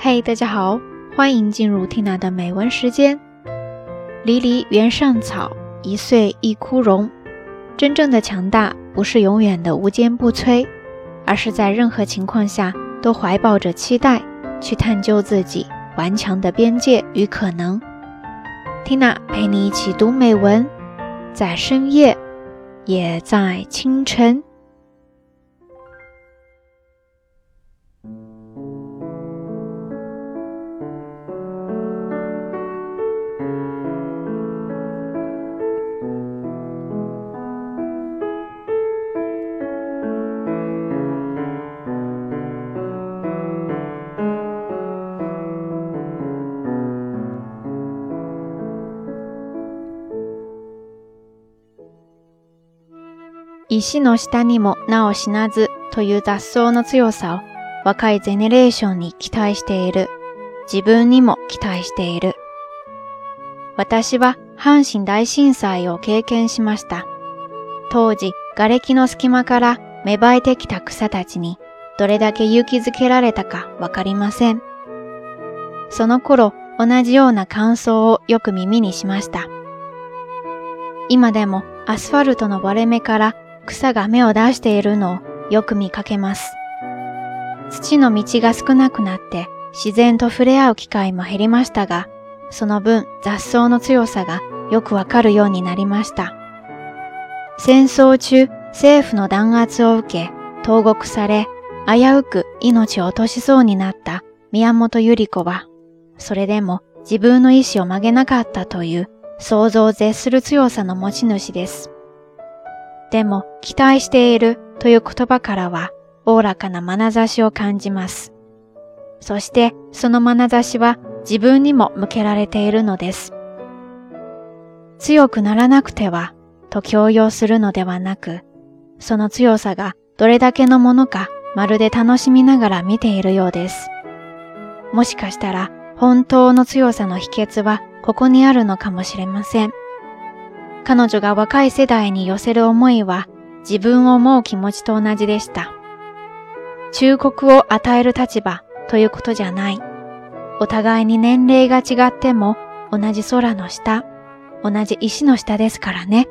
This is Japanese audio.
嘿，大家好，欢迎进入 Tina 的美文时间。离离原上草，一岁一枯荣。真正的强大，不是永远的无坚不摧，而是在任何情况下都怀抱着期待，去探究自己顽强的边界与可能。Tina 陪你一起读美文，在深夜，也在清晨。石の下にも名を死なずという雑草の強さを若いゼネレーションに期待している。自分にも期待している。私は阪神大震災を経験しました。当時、瓦礫の隙間から芽生えてきた草たちにどれだけ勇気づけられたかわかりません。その頃、同じような感想をよく耳にしました。今でもアスファルトの割れ目から草が芽を出しているのをよく見かけます。土の道が少なくなって自然と触れ合う機会も減りましたが、その分雑草の強さがよくわかるようになりました。戦争中、政府の弾圧を受け、投獄され、危うく命を落としそうになった宮本百合子は、それでも自分の意志を曲げなかったという想像を絶する強さの持ち主です。でも、期待しているという言葉からは、おおらかな眼差しを感じます。そして、その眼差しは自分にも向けられているのです。強くならなくては、と強要するのではなく、その強さがどれだけのものか、まるで楽しみながら見ているようです。もしかしたら、本当の強さの秘訣はここにあるのかもしれません。彼女が若い世代に寄せる思いは自分を思う気持ちと同じでした。忠告を与える立場ということじゃない。お互いに年齢が違っても同じ空の下、同じ石の下ですからね。